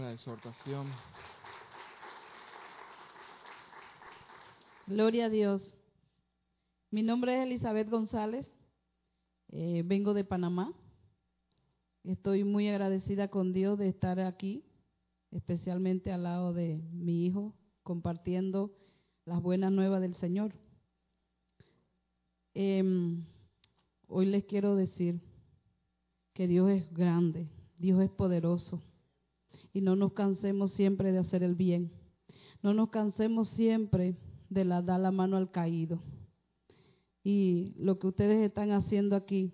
La exhortación. Gloria a Dios. Mi nombre es Elizabeth González. Eh, vengo de Panamá. Estoy muy agradecida con Dios de estar aquí, especialmente al lado de mi hijo, compartiendo las buenas nuevas del Señor. Em, hoy les quiero decir que Dios es grande, Dios es poderoso y no nos cansemos siempre de hacer el bien. No nos cansemos siempre de la, dar la mano al caído. Y lo que ustedes están haciendo aquí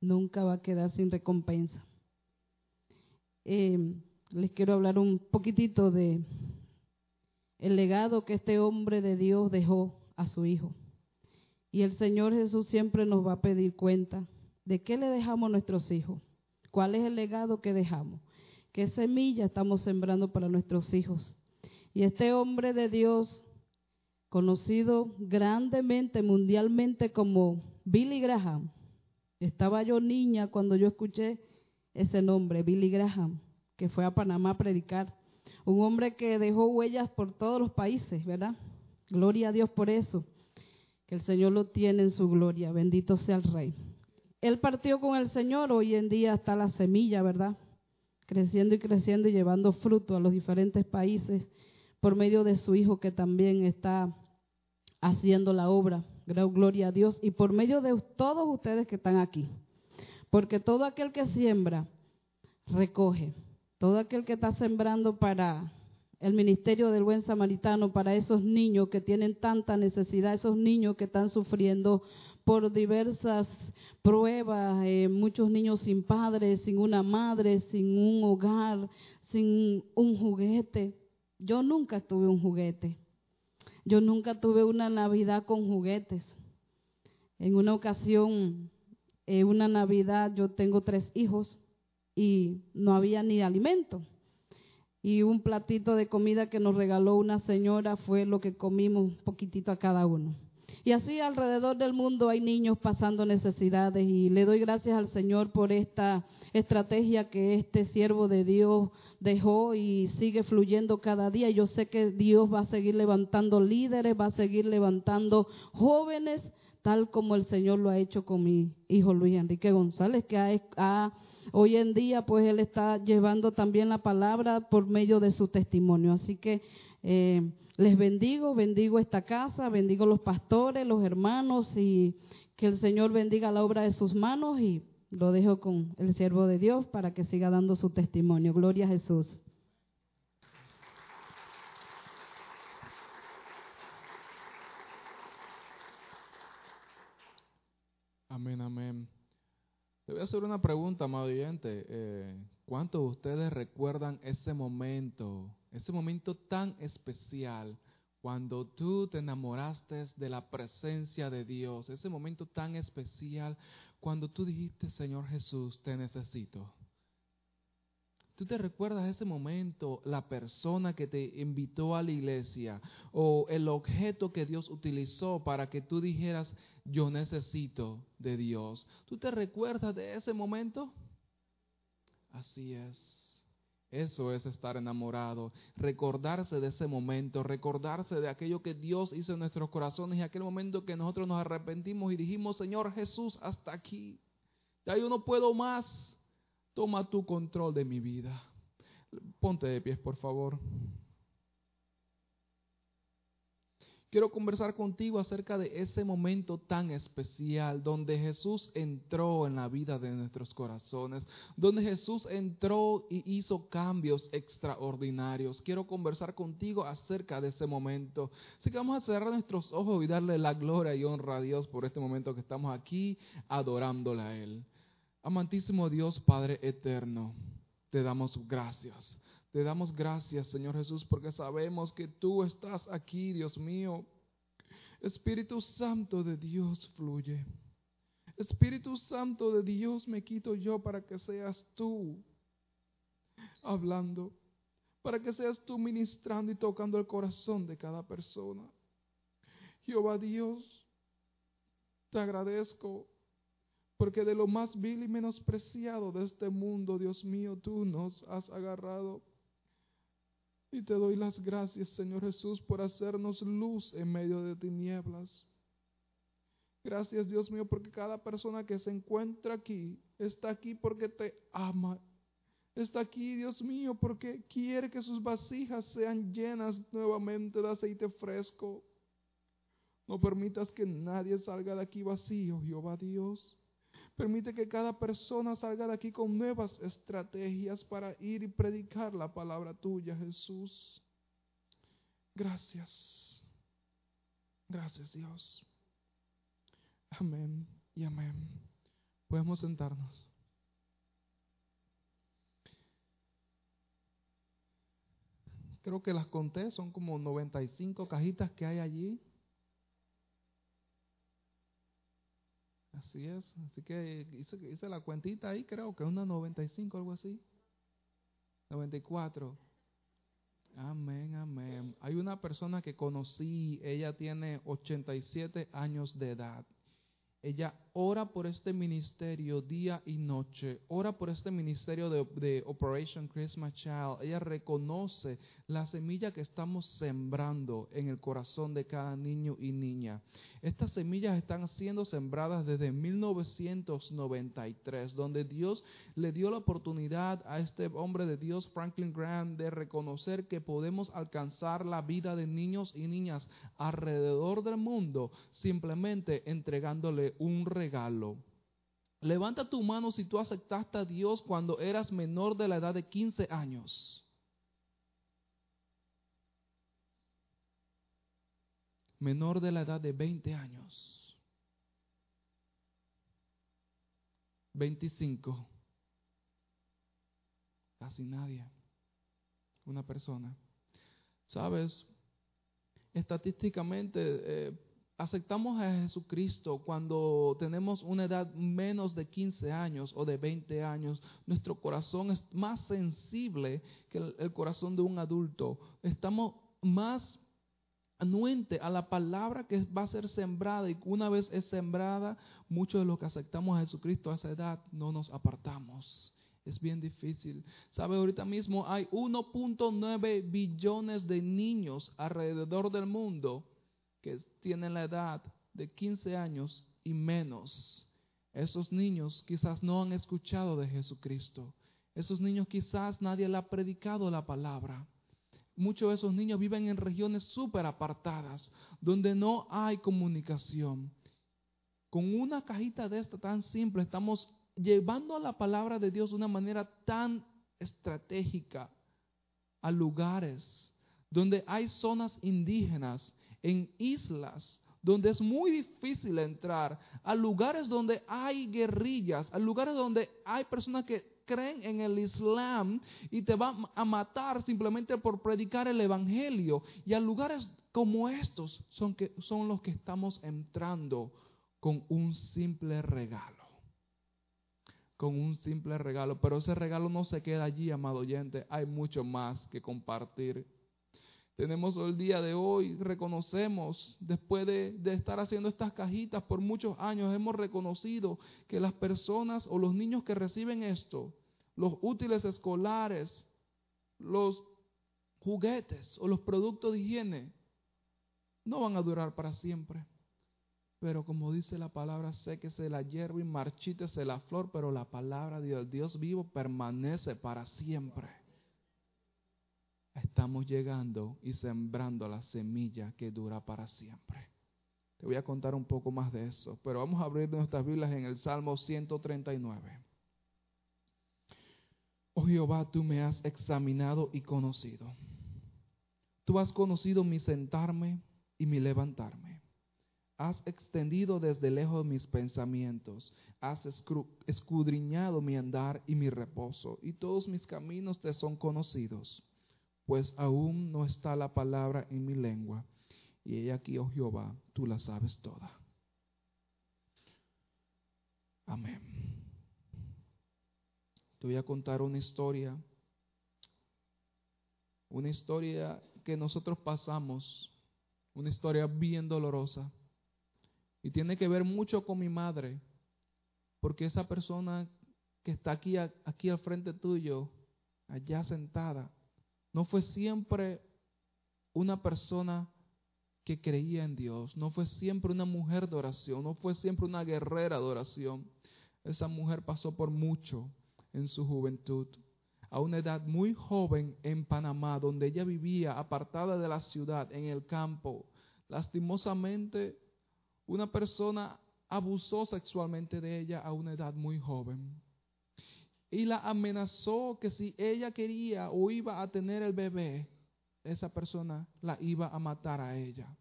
nunca va a quedar sin recompensa. Eh, les quiero hablar un poquitito de el legado que este hombre de Dios dejó a su hijo. Y el Señor Jesús siempre nos va a pedir cuenta de qué le dejamos a nuestros hijos, cuál es el legado que dejamos qué semilla estamos sembrando para nuestros hijos. Y este hombre de Dios, conocido grandemente, mundialmente como Billy Graham, estaba yo niña cuando yo escuché ese nombre, Billy Graham, que fue a Panamá a predicar. Un hombre que dejó huellas por todos los países, ¿verdad? Gloria a Dios por eso. Que el Señor lo tiene en su gloria. Bendito sea el Rey. Él partió con el Señor, hoy en día está la semilla, ¿verdad? Creciendo y creciendo y llevando fruto a los diferentes países por medio de su Hijo que también está haciendo la obra. Gloria a Dios. Y por medio de todos ustedes que están aquí. Porque todo aquel que siembra, recoge. Todo aquel que está sembrando para el ministerio del buen samaritano, para esos niños que tienen tanta necesidad, esos niños que están sufriendo por diversas pruebas, eh, muchos niños sin padres, sin una madre, sin un hogar, sin un juguete. Yo nunca tuve un juguete. Yo nunca tuve una Navidad con juguetes. En una ocasión, en una Navidad, yo tengo tres hijos y no había ni alimento. Y un platito de comida que nos regaló una señora fue lo que comimos un poquitito a cada uno. Y así alrededor del mundo hay niños pasando necesidades y le doy gracias al Señor por esta estrategia que este siervo de Dios dejó y sigue fluyendo cada día. Yo sé que Dios va a seguir levantando líderes, va a seguir levantando jóvenes, tal como el Señor lo ha hecho con mi hijo Luis Enrique González, que ha, hoy en día pues él está llevando también la palabra por medio de su testimonio. Así que eh, les bendigo, bendigo esta casa, bendigo los pastores, los hermanos y que el Señor bendiga la obra de sus manos y lo dejo con el siervo de Dios para que siga dando su testimonio. Gloria a Jesús. Amén, amén. Te voy a hacer una pregunta, amado oyente. Eh, ¿Cuántos de ustedes recuerdan ese momento ese momento tan especial cuando tú te enamoraste de la presencia de Dios, ese momento tan especial cuando tú dijiste, Señor Jesús, te necesito. ¿Tú te recuerdas ese momento, la persona que te invitó a la iglesia o el objeto que Dios utilizó para que tú dijeras, yo necesito de Dios? ¿Tú te recuerdas de ese momento? Así es. Eso es estar enamorado, recordarse de ese momento, recordarse de aquello que Dios hizo en nuestros corazones y aquel momento que nosotros nos arrepentimos y dijimos, Señor Jesús, hasta aquí. Ya yo no puedo más. Toma tu control de mi vida. Ponte de pies, por favor. Quiero conversar contigo acerca de ese momento tan especial donde Jesús entró en la vida de nuestros corazones, donde Jesús entró y hizo cambios extraordinarios. Quiero conversar contigo acerca de ese momento. Así que vamos a cerrar nuestros ojos y darle la gloria y honra a Dios por este momento que estamos aquí adorándole a Él. Amantísimo Dios, Padre eterno, te damos gracias. Te damos gracias, Señor Jesús, porque sabemos que tú estás aquí, Dios mío. Espíritu Santo de Dios fluye. Espíritu Santo de Dios me quito yo para que seas tú hablando, para que seas tú ministrando y tocando el corazón de cada persona. Jehová Dios, te agradezco porque de lo más vil y menospreciado de este mundo, Dios mío, tú nos has agarrado Y te doy las gracias, Señor Jesús, por hacernos luz en medio de tinieblas. Gracias, Dios mío, porque cada persona que se encuentra aquí está aquí porque te ama. Está aquí, Dios mío, porque quiere que sus vasijas sean llenas nuevamente de aceite fresco. No permitas que nadie salga de aquí vacío, Jehová Dios. Permite que cada persona salga de aquí con nuevas estrategias para ir y predicar la palabra tuya, Jesús. Gracias. Gracias, Dios. Amén y amén. Podemos sentarnos. Creo que las conté, son como 95 cajitas que hay allí. Así es, así que hice, la cuentita ahí, creo que una 95, algo así. 94. Amén, amén. Hay una persona que conocí, ella tiene 87 años de edad. Ella ora por este ministerio día y noche, ora por este ministerio de, Operation Christmas Child. Ella reconoce la semilla que estamos sembrando en el corazón de cada niño y niña. Estas semillas están siendo sembradas desde 1993, donde Dios le dio la oportunidad a este hombre de Dios, Franklin Graham, de reconocer que podemos alcanzar la vida de niños y niñas alrededor del mundo simplemente entregándole un regalo. Levanta tu mano si tú aceptaste a Dios cuando eras menor de la edad de 15 años. Menor de la edad de 20 años. 25. Casi nadie. Una persona. ¿Sabes? Estadísticamente, eh, aceptamos a Jesucristo cuando tenemos una edad menos de 15 años o de 20 años, nuestro corazón es más sensible que el, corazón de un adulto. Estamos más anuente a la palabra que va a ser sembrada y una vez es sembrada, muchos de los que aceptamos a Jesucristo a esa edad no nos apartamos. Es bien difícil. ¿Sabe? Ahorita mismo hay 1.9 billones de niños alrededor del mundo que tienen la edad de 15 años y menos. Esos niños quizás no han escuchado de Jesucristo. Esos niños quizás nadie le ha predicado la palabra. Muchos de esos niños viven en regiones súper apartadas, donde no hay comunicación. Con una cajita de esta tan simple, estamos llevando la palabra de Dios de una manera tan estratégica a lugares donde hay zonas indígenas en islas donde es muy difícil entrar, a lugares donde hay guerrillas, a lugares donde hay personas que creen en el Islam y te van a matar simplemente por predicar el Evangelio. Y a lugares como estos son, que, son los que estamos entrando con un simple regalo. Con un simple regalo. Pero ese regalo no se queda allí, amado oyente. Hay mucho más que compartir tenemos el día de hoy, reconocemos, después de, estar haciendo estas cajitas por muchos años, hemos reconocido que las personas o los niños que reciben esto, los útiles escolares, los juguetes o los productos de higiene, no van a durar para siempre. Pero como dice la palabra, sé que se la hierba y marchítese la flor, pero la palabra de Dios vivo permanece para siempre estamos llegando y sembrando la semilla que dura para siempre. Te voy a contar un poco más de eso, pero vamos a abrir nuestras Biblias en el Salmo 139. Oh Jehová, tú me has examinado y conocido. Tú has conocido mi sentarme y mi levantarme. Has extendido desde lejos mis pensamientos, has escudriñado mi andar y mi reposo, y todos mis caminos te son conocidos pues aún no está la palabra en mi lengua. Y ella aquí, oh Jehová, tú la sabes toda. Amén. Te voy a contar una historia, una historia que nosotros pasamos, una historia bien dolorosa. Y tiene que ver mucho con mi madre, porque esa persona que está aquí, aquí al frente tuyo, allá sentada, no fue siempre una persona que creía en Dios, no fue siempre una mujer de oración, no fue siempre una guerrera de oración. Esa mujer pasó por mucho en su juventud. A una edad muy joven en Panamá, donde ella vivía apartada de la ciudad, en el campo, lastimosamente una persona abusó sexualmente de ella a una edad muy joven. Y la amenazó que si ella quería o iba a tener el bebé, esa persona la iba a matar a ella.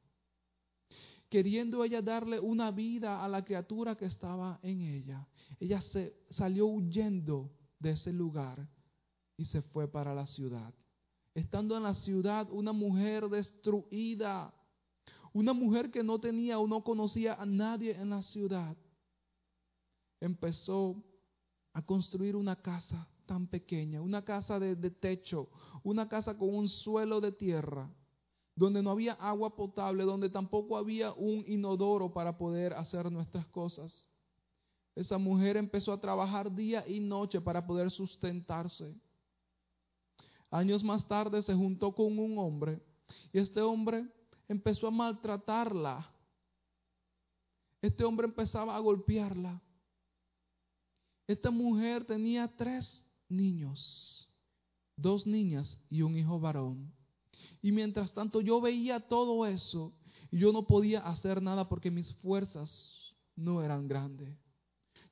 Queriendo ella darle una vida a la criatura que estaba en ella, ella se salió huyendo de ese lugar y se fue para la ciudad. Estando en la ciudad, una mujer destruida, una mujer que no tenía o no conocía a nadie en la ciudad, empezó a construir una casa tan pequeña, una casa de, de techo, una casa con un suelo de tierra, donde no había agua potable, donde tampoco había un inodoro para poder hacer nuestras cosas. Esa mujer empezó a trabajar día y noche para poder sustentarse. Años más tarde se juntó con un hombre y este hombre empezó a maltratarla. Este hombre empezaba a golpearla. Esta mujer tenía tres niños, dos niñas y un hijo varón. Y mientras tanto yo veía todo eso y yo no podía hacer nada porque mis fuerzas no eran grandes.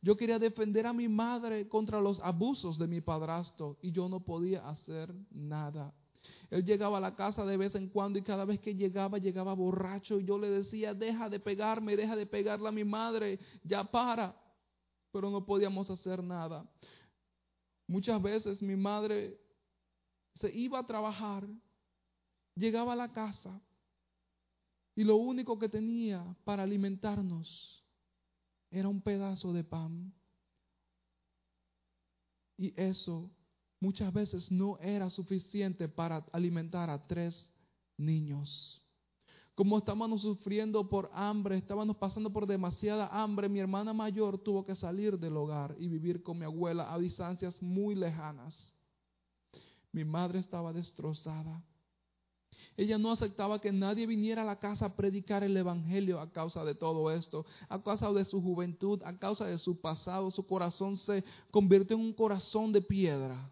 Yo quería defender a mi madre contra los abusos de mi padrastro y yo no podía hacer nada. Él llegaba a la casa de vez en cuando y cada vez que llegaba llegaba borracho y yo le decía, deja de pegarme, deja de pegarle a mi madre, ya para. Pero no podíamos hacer nada. Muchas veces mi madre se iba a trabajar, llegaba a la casa y lo único que tenía para alimentarnos era un pedazo de pan. Y eso muchas veces no era suficiente para alimentar a tres niños. Como estábamos sufriendo por hambre, estábamos pasando por demasiada hambre, mi hermana mayor tuvo que salir del hogar y vivir con mi abuela a distancias muy lejanas. Mi madre estaba destrozada. Ella no aceptaba que nadie viniera a la casa a predicar el Evangelio a causa de todo esto, a causa de su juventud, a causa de su pasado. Su corazón se convirtió en un corazón de piedra.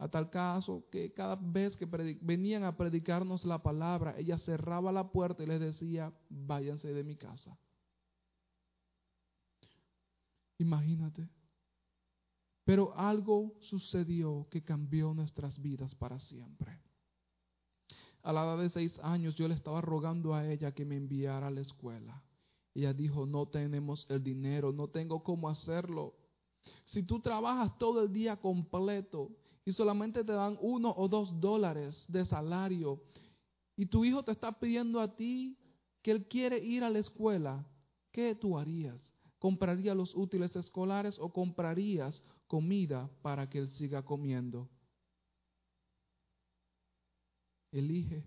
A tal caso que cada vez que venían a predicarnos la palabra, ella cerraba la puerta y les decía, váyanse de mi casa. Imagínate. Pero algo sucedió que cambió nuestras vidas para siempre. A la edad de seis años yo le estaba rogando a ella que me enviara a la escuela. Ella dijo, no tenemos el dinero, no tengo cómo hacerlo. Si tú trabajas todo el día completo y solamente te dan uno o dos dólares de salario y tu hijo te está pidiendo a ti que él quiere ir a la escuela, ¿qué tú harías? ¿Comprarías los útiles escolares o comprarías comida para que él siga comiendo? Elige.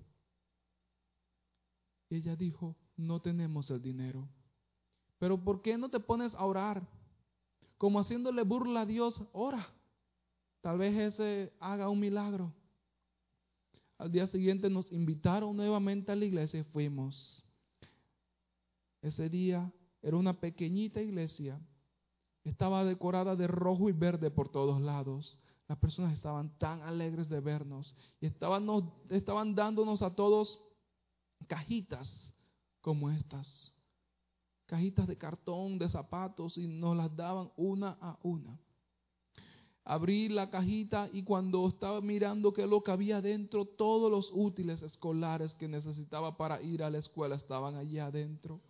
Ella dijo, no tenemos el dinero. Pero ¿por qué no te pones a orar? Como haciéndole burla a Dios, ora. Tal vez ese haga un milagro. Al día siguiente nos invitaron nuevamente a la iglesia y fuimos. Ese día era una pequeñita iglesia. Estaba decorada de rojo y verde por todos lados. Las personas estaban tan alegres de vernos y estaban, estaban dándonos a todos cajitas como estas. Cajitas de cartón, de zapatos y nos las daban una a una abrí la cajita y cuando estaba mirando qué es lo que había dentro, todos los útiles escolares que necesitaba para ir a la escuela estaban allí adentro.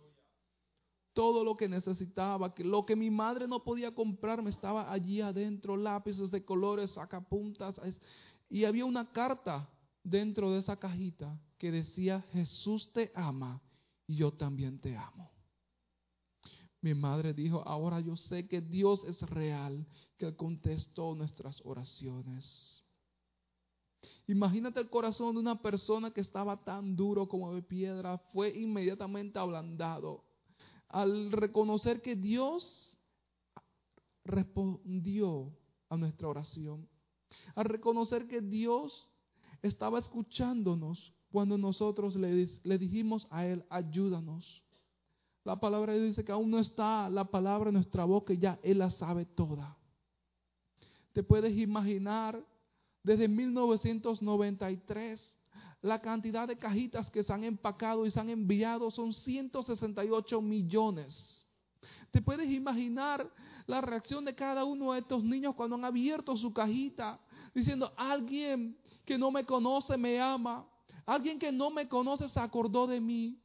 Todo lo que necesitaba, que lo que mi madre no podía comprarme estaba allí adentro, lápices de colores, sacapuntas. Y había una carta dentro de esa cajita que decía, Jesús te ama y yo también te amo. Mi madre dijo, ahora yo sé que Dios es real, que Él contestó nuestras oraciones. Imagínate el corazón de una persona que estaba tan duro como de piedra, fue inmediatamente ablandado al reconocer que Dios respondió a nuestra oración, al reconocer que Dios estaba escuchándonos cuando nosotros le, le dijimos a Él, ayúdanos. La palabra de Dios dice que aún no está la palabra en nuestra boca y ya Él la sabe toda. Te puedes imaginar desde 1993 la cantidad de cajitas que se han empacado y se han enviado son 168 millones. Te puedes imaginar la reacción de cada uno de estos niños cuando han abierto su cajita diciendo, alguien que no me conoce me ama, alguien que no me conoce se acordó de mí.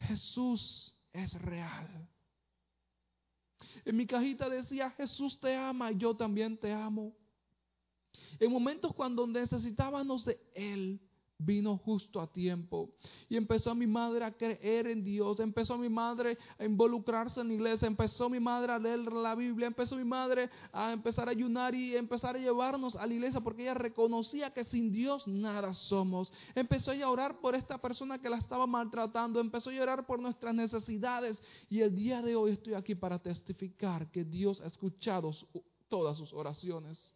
Jesús es real. En mi cajita decía, Jesús te ama yo también te amo. En momentos cuando necesitábamos de Él, vino justo a tiempo. Y empezó mi madre a creer en Dios, empezó mi madre a involucrarse en la iglesia, empezó mi madre a leer la Biblia, empezó mi madre a empezar a ayunar y empezar a llevarnos a la iglesia porque ella reconocía que sin Dios nada somos. Empezó a orar por esta persona que la estaba maltratando, empezó a orar por nuestras necesidades y el día de hoy estoy aquí para testificar que Dios ha escuchado todas sus oraciones.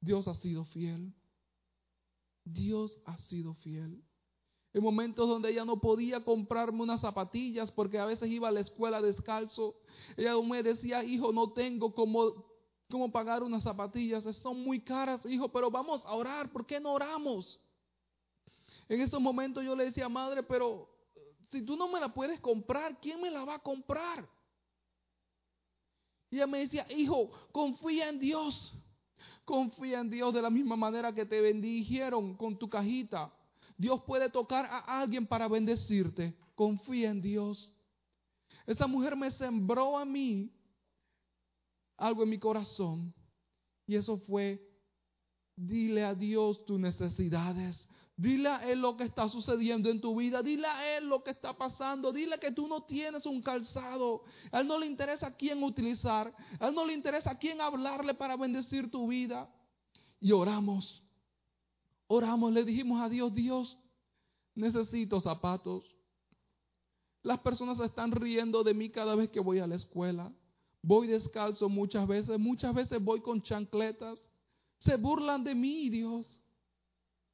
Dios ha sido fiel. Dios ha sido fiel. En momentos donde ella no podía comprarme unas zapatillas porque a veces iba a la escuela descalzo, ella me decía, hijo, no tengo como, como pagar unas zapatillas, son muy caras, hijo, pero vamos a orar, ¿por qué no oramos? En esos momentos yo le decía, madre, pero si tú no me la puedes comprar, ¿quién me la va a comprar? Y ella me decía, hijo, confía en Dios. Confía en Dios de la misma manera que te bendijeron con tu cajita. Dios puede tocar a alguien para bendecirte. Confía en Dios. Esa mujer me sembró a mí algo en mi corazón. Y eso fue, dile a Dios tus necesidades. Dile a Él lo que está sucediendo en tu vida. Dile a Él lo que está pasando. Dile que tú no tienes un calzado. A Él no le interesa a quién utilizar. A Él no le interesa a quién hablarle para bendecir tu vida. Y oramos. Oramos, le dijimos a Dios, Dios, necesito zapatos. Las personas se están riendo de mí cada vez que voy a la escuela. Voy descalzo muchas veces. Muchas veces voy con chancletas. Se burlan de mí, Dios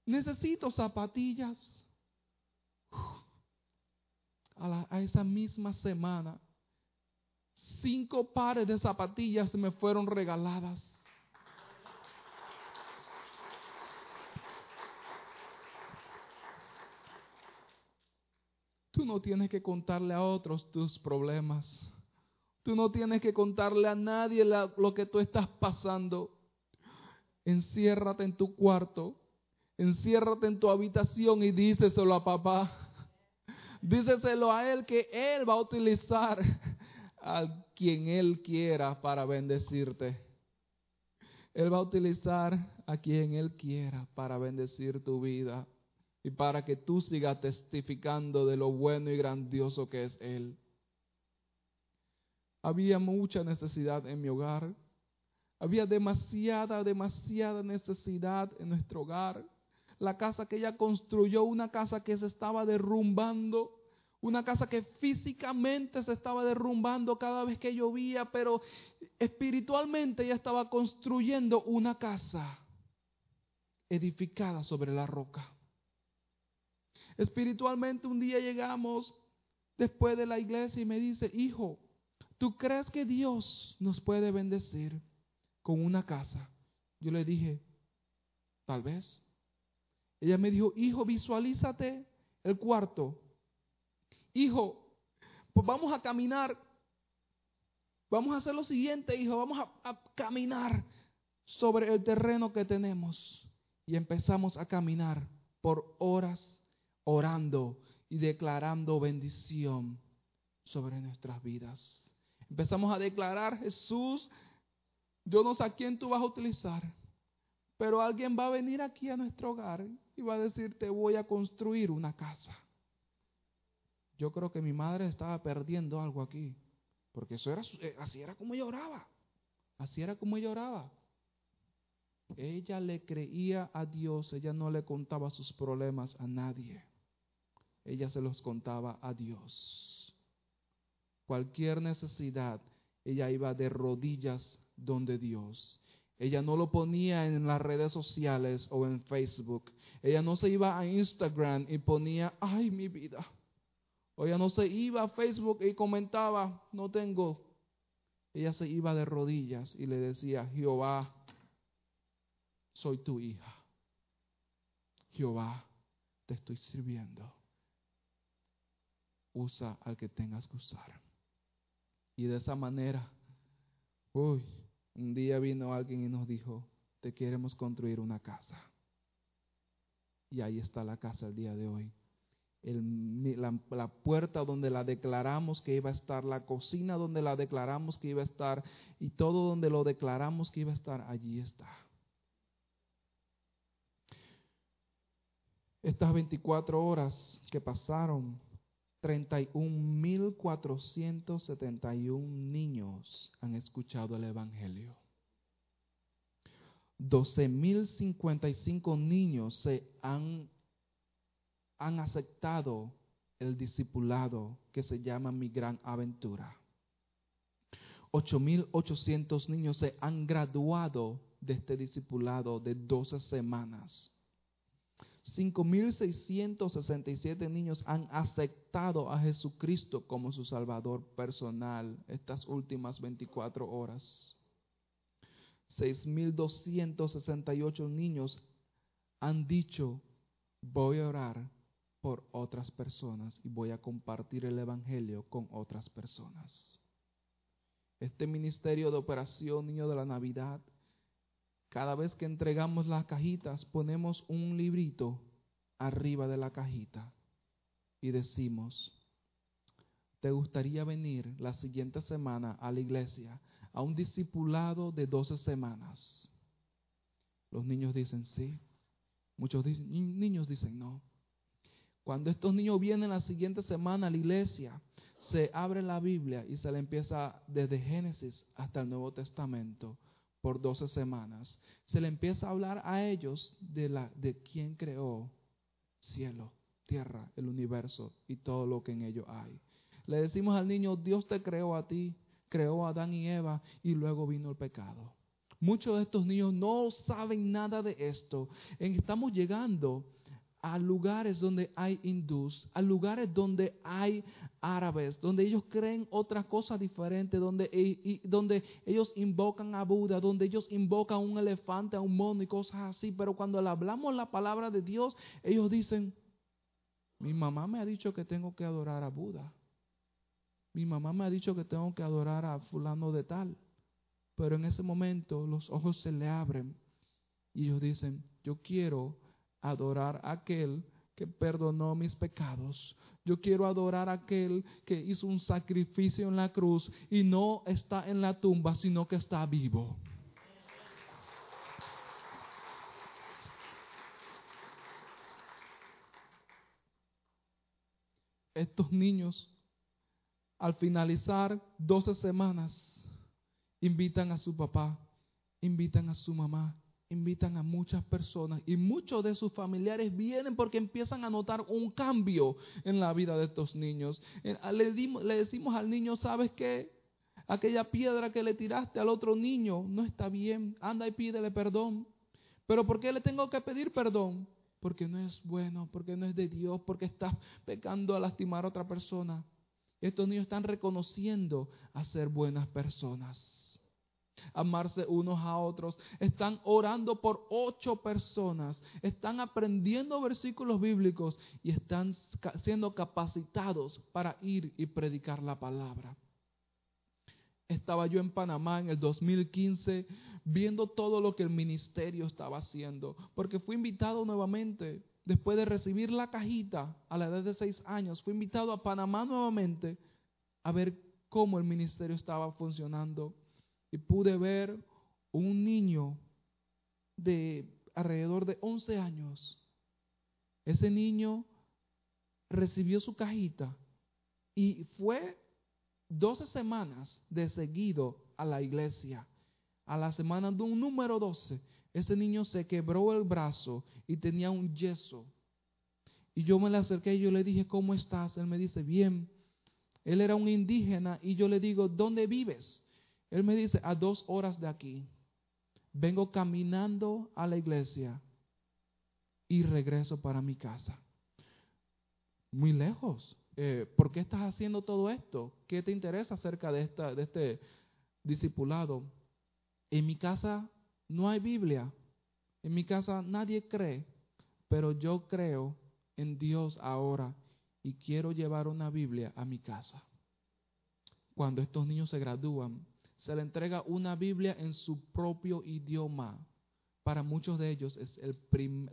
necesito zapatillas. A, esa misma semana, cinco pares de zapatillas me fueron regaladas. Tú no tienes que contarle a otros tus problemas. Tú no tienes que contarle a nadie lo que tú estás pasando. Enciérrate en tu cuarto Enciérrate en tu habitación y díceselo a papá. Díceselo a él que él va a utilizar a quien él quiera para bendecirte. Él va a utilizar a quien él quiera para bendecir tu vida y para que tú sigas testificando de lo bueno y grandioso que es él. Había mucha necesidad en mi hogar. Había demasiada, demasiada necesidad en nuestro hogar la casa que ella construyó, una casa que se estaba derrumbando, una casa que físicamente se estaba derrumbando cada vez que llovía, pero espiritualmente ella estaba construyendo una casa edificada sobre la roca. Espiritualmente un día llegamos después de la iglesia y me dice, hijo, ¿tú crees que Dios nos puede bendecir con una casa? Yo le dije, tal vez. Ella me dijo, hijo, visualízate el cuarto. Hijo, pues vamos a caminar. Vamos a hacer lo siguiente, hijo, vamos a, caminar sobre el terreno que tenemos. Y empezamos a caminar por horas orando y declarando bendición sobre nuestras vidas. Empezamos a declarar, Jesús, yo no sé a quién tú vas a utilizar, pero alguien va a venir aquí a nuestro hogar y va a decir, te voy a construir una casa. Yo creo que mi madre estaba perdiendo algo aquí, porque eso era, eh, así era como ella oraba, así era como ella oraba. Ella le creía a Dios, ella no le contaba sus problemas a nadie, ella se los contaba a Dios. Cualquier necesidad, ella iba de rodillas donde Dios Ella no lo ponía en las redes sociales o en Facebook. Ella no se iba a Instagram y ponía, ay, mi vida. O ella no se iba a Facebook y comentaba, no tengo. Ella se iba de rodillas y le decía, Jehová, soy tu hija. Jehová, te estoy sirviendo. Usa al que tengas que usar. Y de esa manera, uy, un día vino alguien y nos dijo, te queremos construir una casa. Y ahí está la casa el día de hoy. la, la, puerta donde la declaramos que iba a estar, la cocina donde la declaramos que iba a estar y todo donde lo declaramos que iba a estar, allí está. Estas 24 horas que pasaron 31.471 niños han escuchado el Evangelio. 12.055 niños se han, han aceptado el discipulado que se llama Mi Gran Aventura. 8.800 niños se han graduado de este discipulado de 12 semanas. 5.667 niños han aceptado a Jesucristo como su Salvador personal estas últimas 24 horas. 6.268 niños han dicho, voy a orar por otras personas y voy a compartir el Evangelio con otras personas. Este ministerio de operación Niño de la Navidad cada vez que entregamos las cajitas, ponemos un librito arriba de la cajita y decimos, ¿te gustaría venir la siguiente semana a la iglesia a un discipulado de 12 semanas? Los niños dicen sí, muchos niños dicen no. Cuando estos niños vienen la siguiente semana a la iglesia, se abre la Biblia y se le empieza desde Génesis hasta el Nuevo Testamento por 12 semanas. Se le empieza a hablar a ellos de, la, de quién creó cielo, tierra, el universo y todo lo que en ello hay. Le decimos al niño, Dios te creó a ti, creó a Adán y Eva y luego vino el pecado. Muchos de estos niños no saben nada de esto. Estamos llegando a lugares donde hay hindús, a lugares donde hay árabes, donde ellos creen otra cosa diferente, donde, y, donde ellos invocan a Buda, donde ellos invocan a un elefante, a un mono y cosas así, pero cuando le hablamos la palabra de Dios, ellos dicen, mi mamá me ha dicho que tengo que adorar a Buda, mi mamá me ha dicho que tengo que adorar a fulano de tal, pero en ese momento los ojos se le abren y ellos dicen, yo quiero adorar a aquel que perdonó mis pecados. Yo quiero adorar a aquel que hizo un sacrificio en la cruz y no está en la tumba, sino que está vivo. Estos niños, al finalizar 12 semanas, invitan a su papá, invitan a su mamá, invitan a muchas personas y muchos de sus familiares vienen porque empiezan a notar un cambio en la vida de estos niños. Eh, le, decimos al niño, ¿sabes qué? Aquella piedra que le tiraste al otro niño no está bien, anda y pídele perdón. Pero ¿por qué le tengo que pedir perdón? Porque no es bueno, porque no es de Dios, porque estás pecando a lastimar a otra persona. Estos niños están reconociendo a ser buenas personas amarse unos a otros. Están orando por ocho personas. Están aprendiendo versículos bíblicos y están siendo capacitados para ir y predicar la palabra. Estaba yo en Panamá en el 2015 viendo todo lo que el ministerio estaba haciendo, porque fui invitado nuevamente, después de recibir la cajita a la edad de seis años, fui invitado a Panamá nuevamente a ver cómo el ministerio estaba funcionando y pude ver un niño de alrededor de 11 años. Ese niño recibió su cajita y fue 12 semanas de seguido a la iglesia. A la semana de un número 12, ese niño se quebró el brazo y tenía un yeso. Y yo me le acerqué y yo le dije, ¿cómo estás? Él me dice, bien. Él era un indígena y yo le digo, ¿dónde vives? Él me dice, a dos horas de aquí. vengo caminando a la iglesia y regreso para mi casa. Muy lejos. Eh, ¿Por qué estás haciendo todo esto? ¿Qué te interesa acerca de, esta, de este discipulado? En mi casa no hay Biblia. En mi casa nadie cree, pero yo creo en Dios ahora y quiero llevar una Biblia a mi casa. Cuando estos niños se gradúan, se le entrega una Biblia en su propio idioma. Para muchos de ellos es el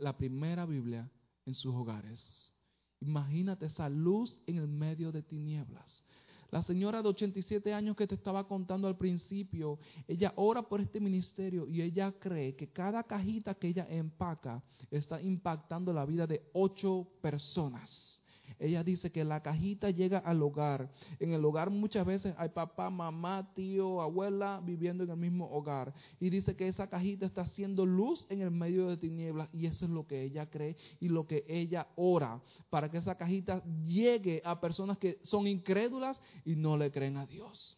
la primera Biblia en sus hogares. Imagínate esa luz en el medio de tinieblas. La señora de 87 años que te estaba contando al principio, ella ora por este ministerio y ella cree que cada cajita que ella empaca está impactando la vida de ocho personas. Ella dice que la cajita llega al hogar. En el hogar muchas veces hay papá, mamá, tío, abuela viviendo en el mismo hogar. Y dice que esa cajita está haciendo luz en el medio de tinieblas. Y eso es lo que ella cree y lo que ella ora. Para que esa cajita llegue a personas que son incrédulas y no le creen a Dios.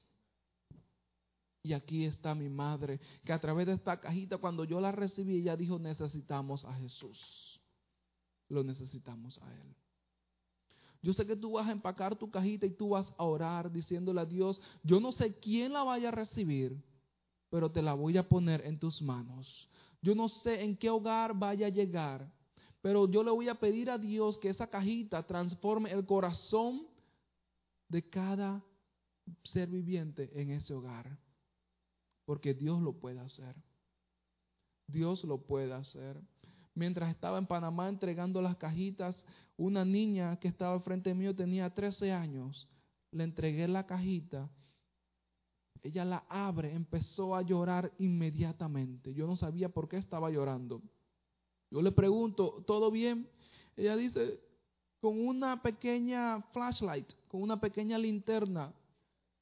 Y aquí está mi madre, que a través de esta cajita, cuando yo la recibí, ella dijo, necesitamos a Jesús. Lo necesitamos a Él. Yo sé que tú vas a empacar tu cajita y tú vas a orar diciéndole a Dios, yo no sé quién la vaya a recibir, pero te la voy a poner en tus manos. Yo no sé en qué hogar vaya a llegar, pero yo le voy a pedir a Dios que esa cajita transforme el corazón de cada ser viviente en ese hogar. Porque Dios lo puede hacer. Dios lo puede hacer mientras estaba en Panamá entregando las cajitas, una niña que estaba al frente mío tenía 13 años. Le entregué la cajita. Ella la abre, empezó a llorar inmediatamente. Yo no sabía por qué estaba llorando. Yo le pregunto, ¿todo bien? Ella dice, con una pequeña flashlight, con una pequeña linterna,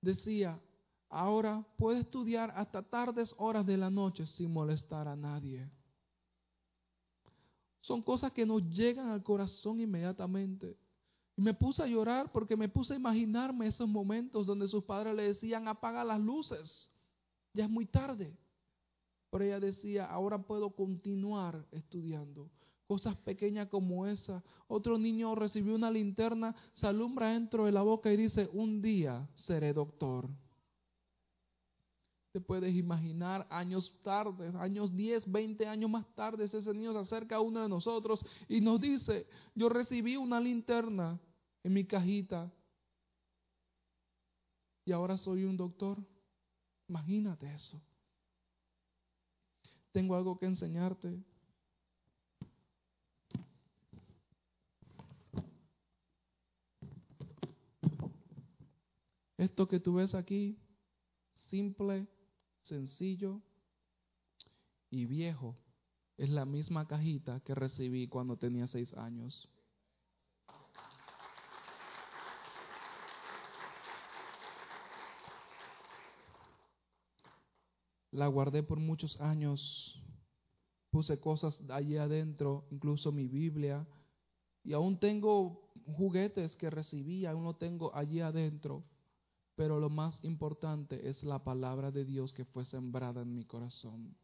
decía, ahora puede estudiar hasta tardes horas de la noche sin molestar a nadie. Son cosas que nos llegan al corazón inmediatamente. Y me puse a llorar porque me puse a imaginarme esos momentos donde sus padres le decían, apaga las luces, ya es muy tarde. Pero ella decía, ahora puedo continuar estudiando. Cosas pequeñas como esa. Otro niño recibió una linterna, se alumbra dentro de la boca y dice, un día seré doctor. Te puedes imaginar años tarde, años 10, 20 años más tarde, ese niño se acerca a uno de nosotros y nos dice, yo recibí una linterna en mi cajita y ahora soy un doctor. Imagínate eso. Tengo algo que enseñarte. Esto que tú ves aquí, simple, sencillo y viejo es la misma cajita que recibí cuando tenía seis años. La guardé por muchos años, puse cosas allí adentro, incluso mi Biblia, y aún tengo juguetes que recibí, aún lo tengo allí adentro. Pero lo más importante es la palabra de Dios que fue sembrada en mi corazón.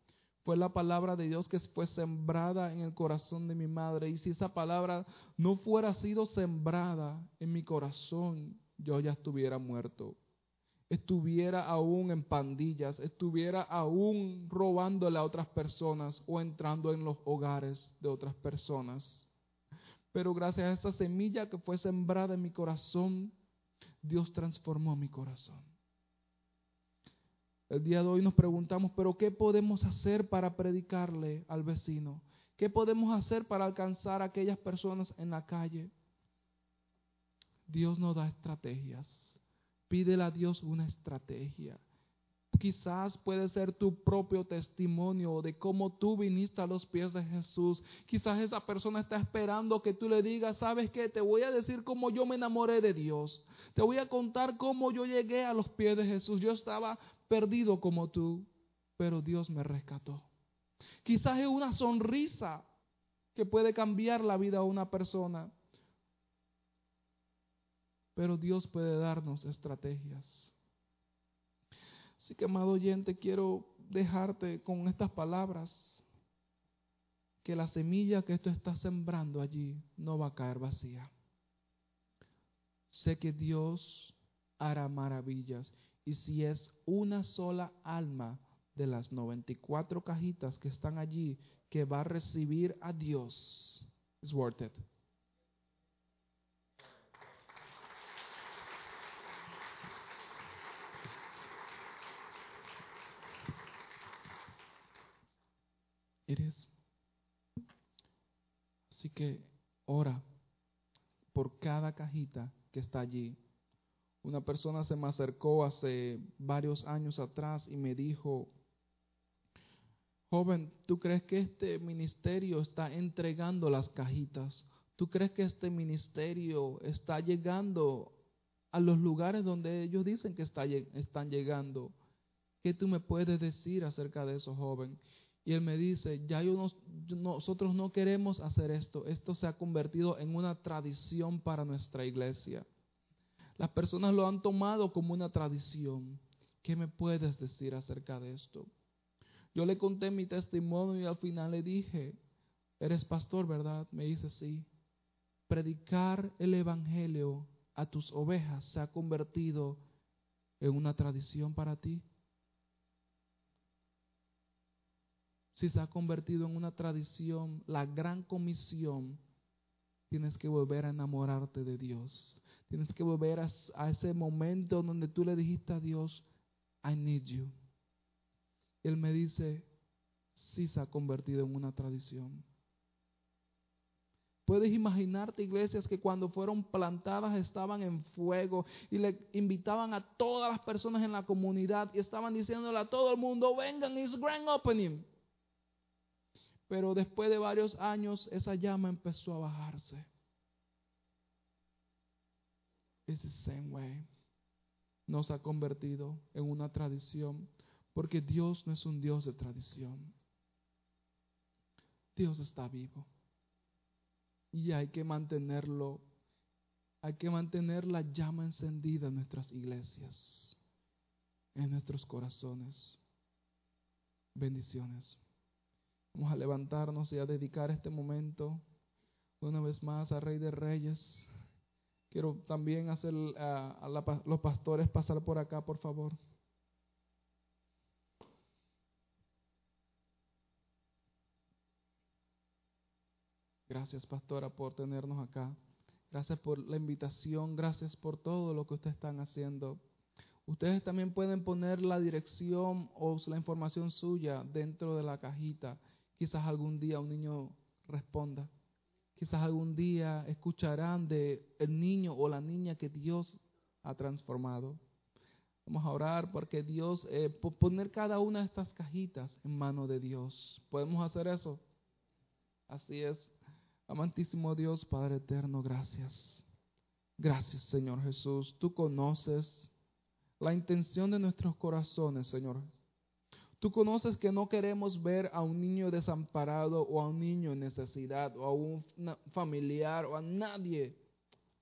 Fue la palabra de Dios que fue sembrada en el corazón de mi madre. Y si esa palabra no fuera sido sembrada en mi corazón, yo ya estuviera muerto. Estuviera aún en pandillas, estuviera aún robándole a otras personas o entrando en los hogares de otras personas. Pero gracias a esa semilla que fue sembrada en mi corazón, Dios transformó mi corazón. El día de hoy nos preguntamos, pero ¿qué podemos hacer para predicarle al vecino? ¿Qué podemos hacer para alcanzar a aquellas personas en la calle? Dios nos da estrategias. Pídele a Dios una estrategia. Quizás puede ser tu propio testimonio de cómo tú viniste a los pies de Jesús. Quizás esa persona está esperando que tú le digas, ¿sabes qué? Te voy a decir cómo yo me enamoré de Dios. Te voy a contar cómo yo llegué a los pies de Jesús. Yo estaba perdido como tú, pero Dios me rescató. Quizás es una sonrisa que puede cambiar la vida de una persona. Pero Dios puede darnos estrategias. Así amado oyente, quiero dejarte con estas palabras que la semilla que tú estás sembrando allí no va a caer vacía. Sé que Dios hará maravillas y si es una sola alma de las 94 cajitas que están allí que va a recibir a Dios, es worth it. Así que ora por cada cajita que está allí. Una persona se me acercó hace varios años atrás y me dijo, joven, ¿tú crees que este ministerio está entregando las cajitas? ¿Tú crees que este ministerio está llegando a los lugares donde ellos dicen que están llegando? ¿Qué tú me puedes decir acerca de eso, joven? Y él me dice, ya yo nosotros no queremos hacer esto. Esto se ha convertido en una tradición para nuestra iglesia. Las personas lo han tomado como una tradición. ¿Qué me puedes decir acerca de esto? Yo le conté mi testimonio y al final le dije, eres pastor, ¿verdad? Me dice, sí. Predicar el Evangelio a tus ovejas se ha convertido en una tradición para ti. Si se ha convertido en una tradición, la gran comisión, tienes que volver a enamorarte de Dios. Tienes que volver a, ese momento donde tú le dijiste a Dios, I need you. Él me dice, sí se ha convertido en una tradición. Puedes imaginarte iglesias que cuando fueron plantadas estaban en fuego y le invitaban a todas las personas en la comunidad y estaban diciéndole a todo el mundo, vengan, it's grand opening. Pero después de varios años esa llama empezó a bajarse. It's the same way. Nos ha convertido en una tradición porque Dios no es un Dios de tradición. Dios está vivo. Y hay que mantenerlo, hay que mantener la llama encendida en nuestras iglesias, en nuestros corazones. Bendiciones. Vamos a levantarnos y a dedicar este momento una vez más a Rey de Reyes. Quiero también hacer a, los pastores pasar por acá, por favor. Gracias, pastora, por tenernos acá. Gracias por la invitación. Gracias por todo lo que ustedes están haciendo. Ustedes también pueden poner la dirección o la información suya dentro de la cajita Quizás algún día un niño responda. Quizás algún día escucharán de el niño o la niña que Dios ha transformado. Vamos a orar porque Dios, eh, poner cada una de estas cajitas en mano de Dios. ¿Podemos hacer eso? Así es. Amantísimo Dios, Padre eterno, gracias. Gracias, Señor Jesús. Tú conoces la intención de nuestros corazones, Señor. Tú conoces que no queremos ver a un niño desamparado o a un niño en necesidad o a un familiar o a nadie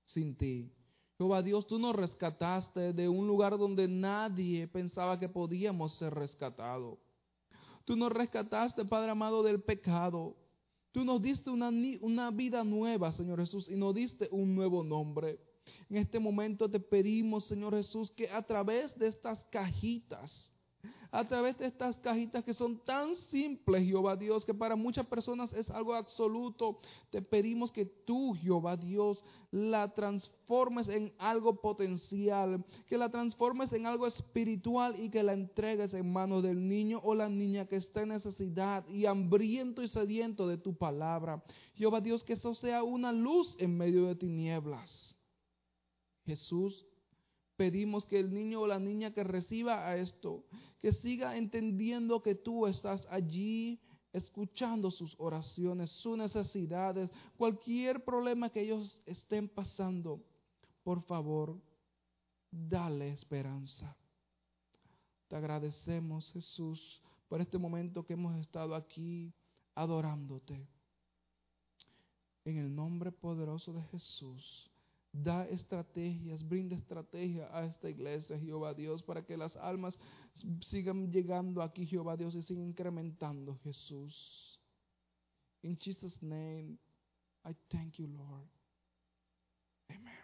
sin ti. Jehová Dios, tú nos rescataste de un lugar donde nadie pensaba que podíamos ser rescatados. Tú nos rescataste, Padre amado, del pecado. Tú nos diste una, una vida nueva, Señor Jesús, y nos diste un nuevo nombre. En este momento te pedimos, Señor Jesús, que a través de estas cajitas, a través de estas cajitas que son tan simples, Jehová Dios, que para muchas personas es algo absoluto. Te pedimos que tú, Jehová Dios, la transformes en algo potencial, que la transformes en algo espiritual y que la entregues en manos del niño o la niña que está en necesidad y hambriento y sediento de tu palabra. Jehová Dios, que eso sea una luz en medio de tinieblas. Jesús, pedimos que el niño o la niña que reciba a esto, que siga entendiendo que tú estás allí escuchando sus oraciones, sus necesidades, cualquier problema que ellos estén pasando. Por favor, dale esperanza. Te agradecemos, Jesús, por este momento que hemos estado aquí adorándote. En el nombre poderoso de Jesús. Da estrategias, brinda estrategia a esta iglesia, Jehová Dios, para que las almas sigan llegando aquí, Jehová Dios, y sigan incrementando, Jesús. In Jesus' name, I thank you, Lord. Amen.